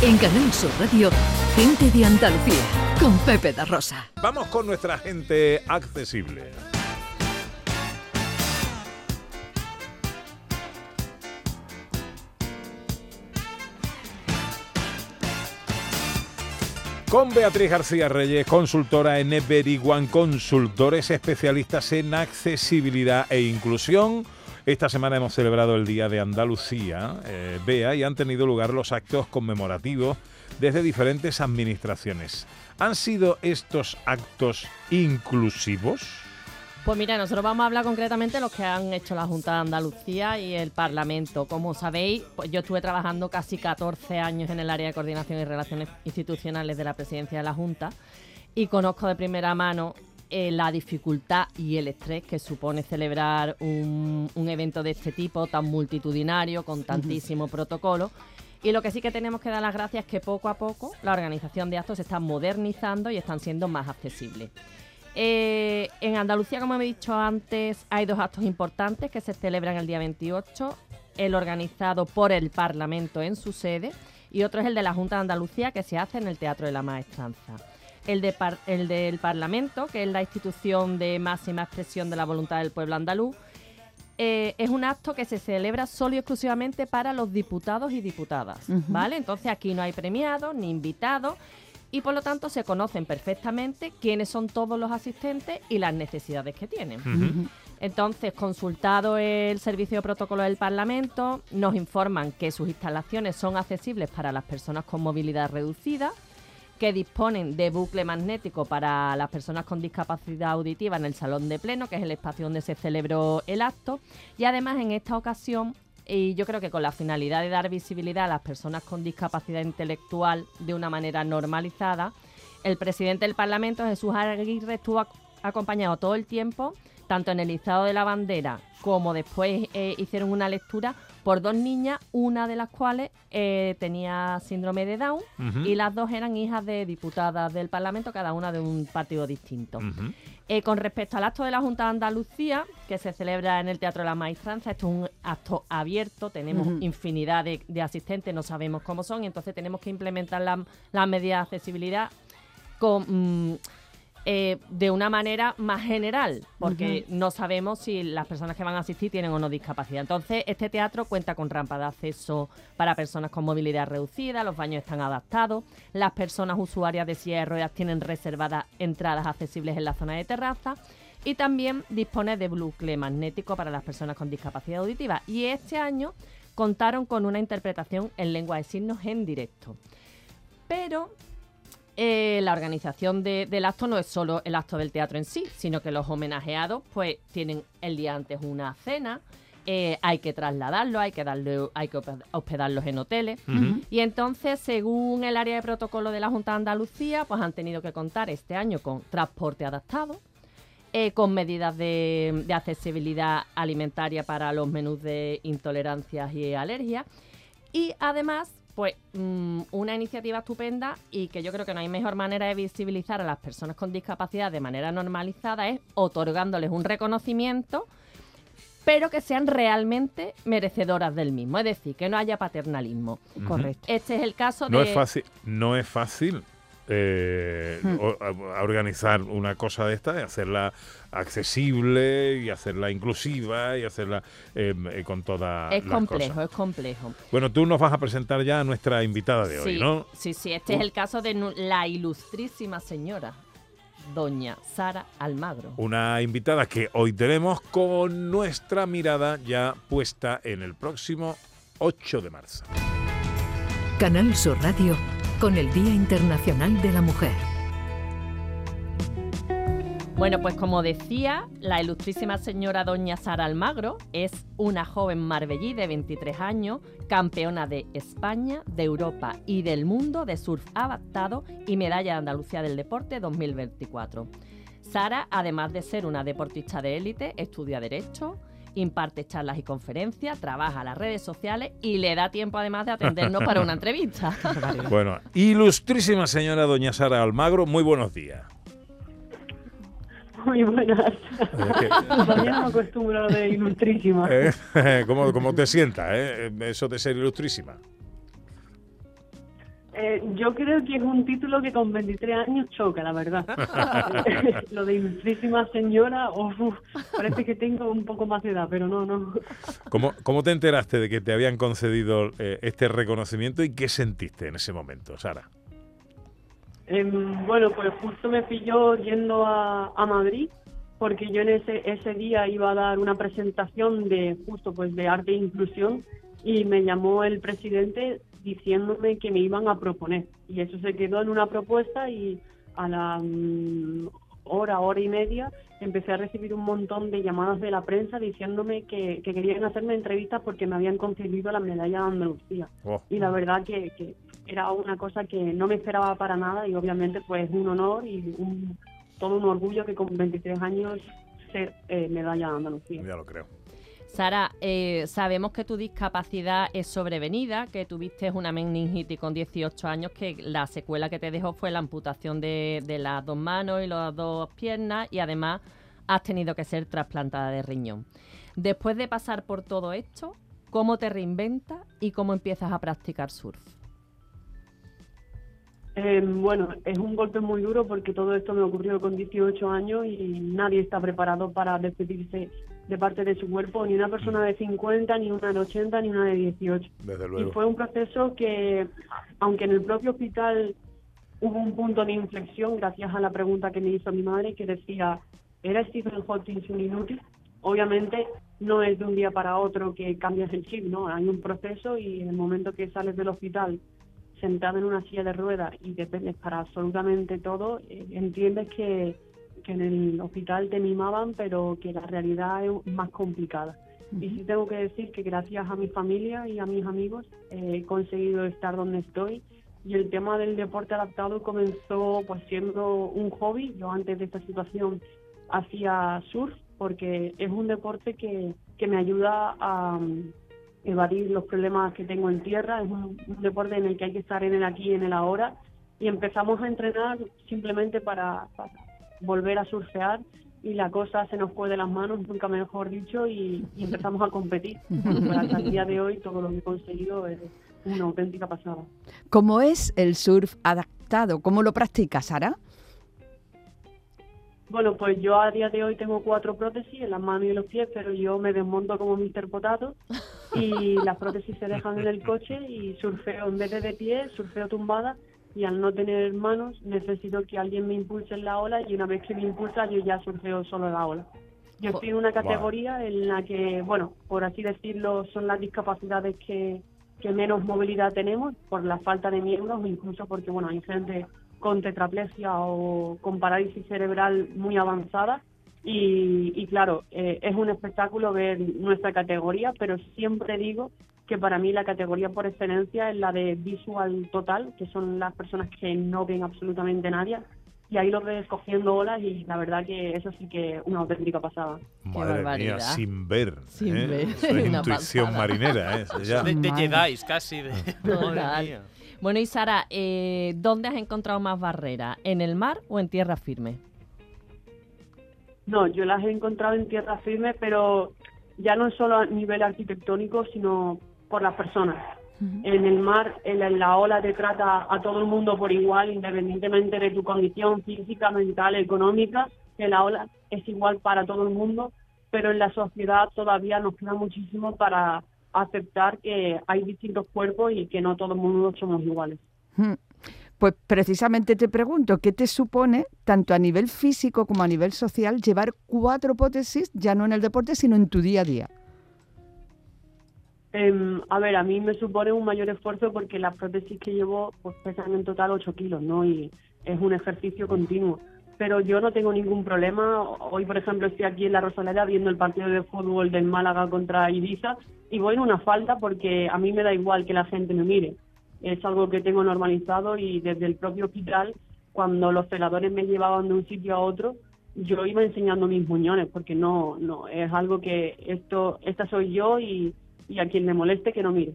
En Canal Sur Radio, gente de Andalucía, con Pepe da Rosa. Vamos con nuestra gente accesible. Con Beatriz García Reyes, consultora en Everyone Consultores, especialistas en accesibilidad e inclusión. Esta semana hemos celebrado el Día de Andalucía, eh, Bea, y han tenido lugar los actos conmemorativos desde diferentes administraciones. ¿Han sido estos actos inclusivos? Pues mira, nosotros vamos a hablar concretamente de los que han hecho la Junta de Andalucía y el Parlamento. Como sabéis, pues yo estuve trabajando casi 14 años en el área de coordinación y relaciones institucionales de la presidencia de la Junta y conozco de primera mano eh, la dificultad y el estrés que supone celebrar un, evento de este tipo tan multitudinario, con tantísimo protocolo. Y lo que sí que tenemos que dar las gracias es que poco a poco la organización de actos se está modernizando y están siendo más accesibles. Eh, en Andalucía, como he dicho antes, hay dos actos importantes que se celebran el día 28. El organizado por el Parlamento en su sede y otro es el de la Junta de Andalucía que se hace en el Teatro de la Maestranza el, el del Parlamento, que es la institución de máxima expresión de la voluntad del pueblo andaluz, eh, es un acto que se celebra solo y exclusivamente para los diputados y diputadas, ¿vale? Entonces aquí no hay premiados ni invitados y por lo tanto se conocen perfectamente quiénes son todos los asistentes y las necesidades que tienen. Entonces, consultado el servicio de protocolo del Parlamento, nos informan que sus instalaciones son accesibles para las personas con movilidad reducida, que disponen de bucle magnético para las personas con discapacidad auditiva en el salón de pleno, que es el espacio donde se celebró el acto. Y además en esta ocasión, y yo creo que con la finalidad de dar visibilidad a las personas con discapacidad intelectual de una manera normalizada, el presidente del Parlamento, Jesús Aguirre, estuvo acompañado todo el tiempo, tanto en el izado de la bandera como después eh, hicieron una lectura por dos niñas, una de las cuales eh, tenía síndrome de Down y las dos eran hijas de diputadas del Parlamento, cada una de un partido distinto. Eh, con respecto al acto de la Junta de Andalucía, que se celebra en el Teatro de la Maestranza, esto es un acto abierto, tenemos infinidad de, asistentes, no sabemos cómo son, y entonces tenemos que implementar las la medidas de accesibilidad con... Mm, eh, de una manera más general, porque no sabemos si las personas que van a asistir tienen o no discapacidad. Entonces, este teatro cuenta con rampa de acceso para personas con movilidad reducida, los baños están adaptados, las personas usuarias de silla de ruedas tienen reservadas entradas accesibles en la zona de terraza y también dispone de bucle magnético para las personas con discapacidad auditiva. Y este año contaron con una interpretación en lengua de signos en directo. Pero eh, la organización del acto no es solo el acto del teatro en sí, sino que los homenajeados pues tienen el día antes una cena, eh, hay que trasladarlo, hay que darle, hay que hospedarlos en hoteles. Y entonces, según el área de protocolo de la Junta de Andalucía, pues han tenido que contar este año con transporte adaptado, eh, con medidas de, de, accesibilidad alimentaria para los menús de intolerancias y alergias. Y además pues mm, una iniciativa estupenda y que yo creo que no hay mejor manera de visibilizar a las personas con discapacidad de manera normalizada es otorgándoles un reconocimiento pero que sean realmente merecedoras del mismo, es decir, que no haya paternalismo. Correcto. Este es el caso de... No es fácil, no es fácil eh, hmm. a, organizar una cosa de esta, hacerla accesible y hacerla inclusiva y hacerla em, eh, con toda Es complejo, es complejo. Bueno, tú nos vas a presentar ya a nuestra invitada de hoy, ¿no? Sí, sí, este es el caso de la ilustrísima señora doña Sara Almagro. Una invitada que hoy tenemos con nuestra mirada ya puesta en el próximo 8 de marzo. Canal Sur Radio con el Día Internacional de la Mujer. Bueno, pues como decía, la ilustrísima señora doña Sara Almagro es una joven marbellí de 23 años, campeona de España, de Europa y del mundo de surf adaptado y medalla de Andalucía del Deporte 2024. Sara, además de ser una deportista de élite, estudia Derecho, imparte charlas y conferencias, trabaja las redes sociales y le da tiempo además de atendernos para una entrevista. bueno, ilustrísima señora doña Sara Almagro, muy buenos días. Muy buenas. Todavía no me acostumbro de ilustrísima. Eh, ¿Cómo, te sientas, eh? eso de ser ilustrísima? Eh, yo creo que es un título que con 23 años choca, la verdad. Lo de ilustrísima señora, uf, parece que tengo un poco más de edad, pero no, no. ¿Cómo, cómo te enteraste de que te habían concedido eh, este reconocimiento y qué sentiste en ese momento, Sara? Em, bueno, pues justo me pilló yendo a, a Madrid porque yo en ese, ese día iba a dar una presentación de justo pues de arte e inclusión y me llamó el presidente diciéndome que me iban a proponer y eso se quedó en una propuesta y a la mm, hora, hora y media empecé a recibir un montón de llamadas de la prensa diciéndome que, que querían hacerme entrevistas porque me habían concedido la medalla de Andalucía Oh. y la verdad que, que era una cosa que no me esperaba para nada y obviamente pues un honor y un, todo un orgullo que con 23 años ser eh, medalla de Andalucía. Ya lo creo. Sara, eh, sabemos que tu discapacidad es sobrevenida, que tuviste una meningitis con 18 años, que la secuela que te dejó fue la amputación de, las dos manos y las dos piernas y además has tenido que ser trasplantada de riñón. Después de pasar por todo esto, ¿cómo te reinventas y cómo empiezas a practicar surf? Eh, bueno, es un golpe muy duro porque todo esto me ocurrió con 18 años y nadie está preparado para despedirse de parte de su cuerpo, ni una persona de 50, ni una de 80, ni una de 18. Desde Y luego. fue un proceso que, aunque en el propio hospital hubo un punto de inflexión, gracias a la pregunta que me hizo mi madre, que decía, ¿era Stephen Hawking un inútil? Obviamente no es de un día para otro que cambias el chip, ¿no? Hay un proceso y en el momento que sales del hospital sentado en una silla de ruedas y dependes para absolutamente todo, eh, entiendes que, que en el hospital te mimaban, pero que la realidad es más complicada. Y sí tengo que decir que gracias a mi familia y a mis amigos eh, he conseguido estar donde estoy. Y el tema del deporte adaptado comenzó pues siendo un hobby. Yo antes de esta situación hacía surf porque es un deporte que, que me ayuda a mm, evadir los problemas que tengo en tierra. Es un, un deporte en el que hay que estar en el aquí y en el ahora. Y empezamos a entrenar simplemente para, para volver a surfear y la cosa se nos fue de las manos, nunca mejor dicho, y, y empezamos a competir. Pero hasta el día de hoy todo lo que he conseguido es una auténtica pasada. ¿Cómo es el surf adaptado? ¿Cómo lo practicas, Sara? Bueno, pues yo a día de hoy tengo cuatro prótesis en las manos y en los pies, pero yo me desmonto como Mr. Potato y las prótesis se dejan en el coche y surfeo en vez de de pie, surfeo tumbada y al no tener manos necesito que alguien me impulse en la ola y una vez que me impulsa yo ya surfeo solo la ola. Yo estoy en una categoría en la que, bueno, por así decirlo, son las discapacidades que, que menos movilidad tenemos por la falta de miembros o incluso porque, bueno, hay gente con tetraplegia o con parálisis cerebral muy avanzada y, y claro, eh, es un espectáculo ver nuestra categoría, pero siempre digo que para mí la categoría por excelencia es la de visual total, que son las personas que no ven absolutamente nadie. Y ahí lo ves cogiendo olas y la verdad que eso sí que es una auténtica pasada. Madre mía, sin ver. Sin ¿eh? ver. Eso es Una intuición pasada. marinera, ¿eh? Eso ya. De, de. Jedi, casi. De... Madre. Bueno, y Sara, eh, ¿dónde has encontrado más barreras? ¿En el mar o en tierra firme? No, yo las he encontrado en tierra firme, pero ya no solo a nivel arquitectónico, sino por las personas. En el mar, en la, la ola te trata a todo el mundo por igual, independientemente de tu condición física, mental, económica, que la ola es igual para todo el mundo, pero en la sociedad todavía nos queda muchísimo para aceptar que hay distintos cuerpos y que no todo el mundo somos iguales. Mm. Pues precisamente te pregunto, ¿qué te supone, tanto a nivel físico como a nivel social, llevar cuatro prótesis, ya no en el deporte, sino en tu día a día? Em, a ver, a mí me supone un mayor esfuerzo porque las prótesis que llevo pues pesan en total 8 kilos, ¿no? Y es un ejercicio continuo. Pero yo no tengo ningún problema. Hoy, por ejemplo, estoy aquí en la Rosaleda viendo el partido de fútbol del Málaga contra Ibiza y voy en una falta porque a mí me da igual que la gente me mire. Es algo que tengo normalizado y desde el propio hospital, cuando los celadores me llevaban de un sitio a otro, yo iba enseñando mis muñones porque no, no, es algo que esto, esta soy yo y, y a quien me moleste que no mire.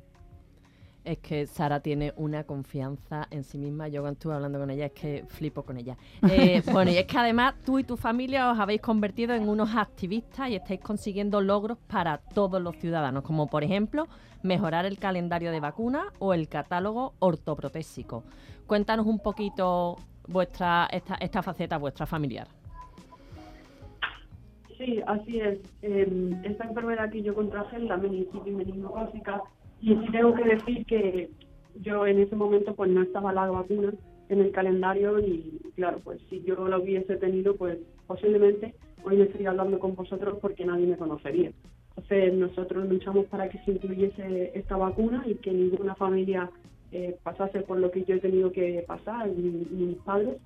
Es que Sara tiene una confianza en sí misma. Yo cuando estuve hablando con ella es que flipo con ella. Eh, bueno, y es que además tú y tu familia os habéis convertido en unos activistas y estáis consiguiendo logros para todos los ciudadanos, como por ejemplo mejorar el calendario de vacunas o el catálogo ortoprotésico. Cuéntanos un poquito vuestra esta, esta faceta vuestra familiar. Sí, así es. Eh, esta enfermedad que yo contraje la meningitis meningocócica y sí tengo que decir que yo en ese momento pues no estaba la vacuna en el calendario y claro, pues si yo lo hubiese tenido pues posiblemente hoy me estaría hablando con vosotros porque nadie me conocería. Entonces nosotros luchamos para que se incluyese esta vacuna y que ninguna familia eh, pasase por lo que yo he tenido que pasar, ni, ni mis padres.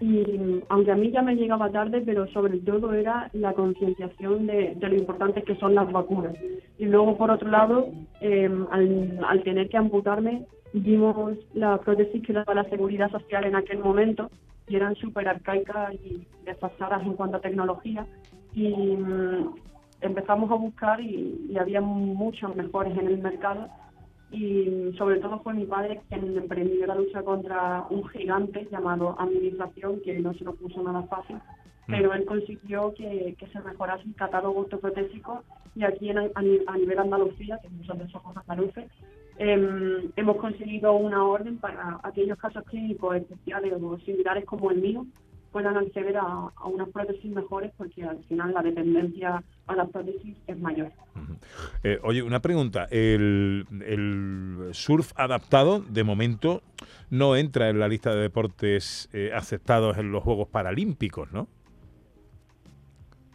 Y aunque a mí ya me llegaba tarde, pero sobre todo era la concienciación de, de lo importante que son las vacunas. Y luego, por otro lado, eh, al, tener que amputarme, vimos la prótesis que daba la seguridad social en aquel momento y eran súper arcaicas y desfasadas en cuanto a tecnología. Y mm, empezamos a buscar y, y había muchos mejores en el mercado y sobre todo fue mi padre quien emprendió la lucha contra un gigante llamado administración que no se lo puso nada fácil pero él consiguió que, que se mejorase el catálogo ortoprotésico y aquí en, a, a nivel Andalucía, que nosotros somos andaluces, eh, hemos conseguido una orden para aquellos casos clínicos especiales o similares como el mío puedan acceder a, a unas prótesis mejores porque al final la dependencia a las prótesis es mayor. Eh, oye, una pregunta. El, el surf adaptado, de momento, no entra en la lista de deportes eh, aceptados en los Juegos Paralímpicos, ¿no?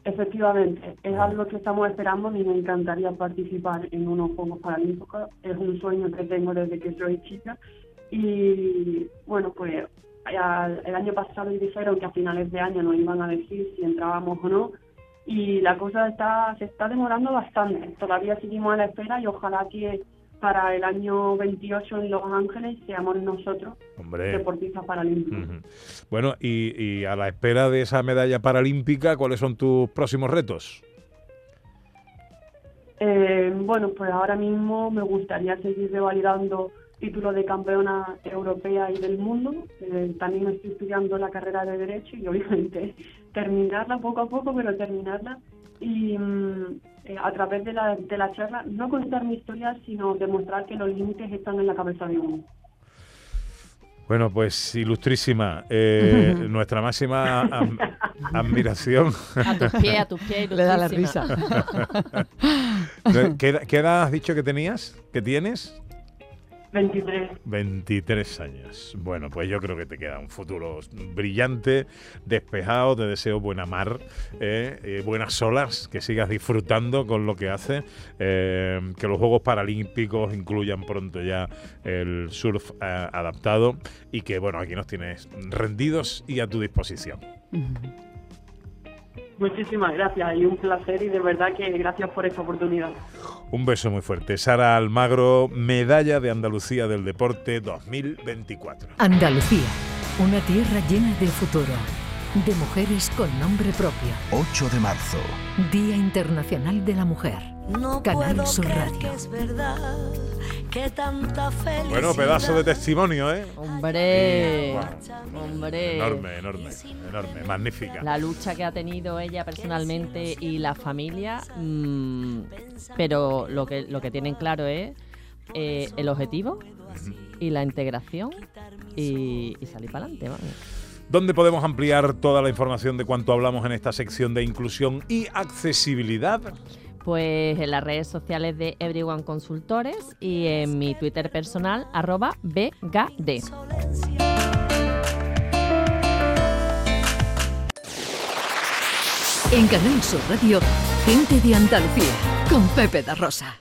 Efectivamente, es algo que estamos esperando y me encantaría participar en unos Juegos Paralímpicos. Es un sueño que tengo desde que soy chica. Y bueno, pues el año pasado dijeron que a finales de año nos iban a decir si entrábamos o no. Y la cosa está se está demorando bastante. Todavía seguimos a la espera y ojalá que para el año 28 en Los Ángeles seamos nosotros Hombre. deportistas paralímpicos. Bueno, y, y a la espera de esa medalla paralímpica, ¿cuáles son tus próximos retos? Eh, bueno, pues ahora mismo me gustaría seguir revalidando títulos de campeona europea y del mundo. Eh, también estoy estudiando la carrera de Derecho y obviamente terminarla poco a poco, pero terminarla. Y mm, eh, a través de la, de la charla, no contar mi historia, sino demostrar que los límites están en la cabeza de uno. Bueno, pues ilustrísima, eh, nuestra máxima am- admiración. A tus pies, a tus pies. Le da la ilustrísima. risa. ¿Qué, edad- qué edad has dicho que tenías? ¿Que tienes? 23. 23 años. Bueno, pues yo creo que te queda un futuro brillante, despejado. Te deseo buena mar, eh, eh, buenas olas, que sigas disfrutando con lo que haces. eh, que los Juegos Paralímpicos incluyan pronto ya el surf eh, adaptado y que, bueno, aquí nos tienes rendidos y a tu disposición. Muchísimas gracias y un placer y de verdad que gracias por esta oportunidad. Un beso muy fuerte. Sara Almagro, medalla de Andalucía del Deporte 2024. Andalucía, una tierra llena de futuro, de mujeres con nombre propio. 8 de marzo. Día Internacional de la Mujer. No Canal puedo Sur creer Radio. que es verdad que tanta felicidad. Bueno, pedazo de testimonio, ¿eh? Hombre, hombre. Enorme, enorme, enorme, magnífica. La lucha que ha tenido ella personalmente y la familia, mm, pero lo que, lo que tienen claro es eh, el objetivo y la integración y, y salir para adelante. Vamos. ¿Dónde podemos ampliar toda la información de cuanto hablamos en esta sección de inclusión y accesibilidad? Pues en las redes sociales de Everyone Consultores y en mi Twitter personal, arroba BGD. En Canal Sur Radio, gente de Andalucía, con Pepe da Rosa.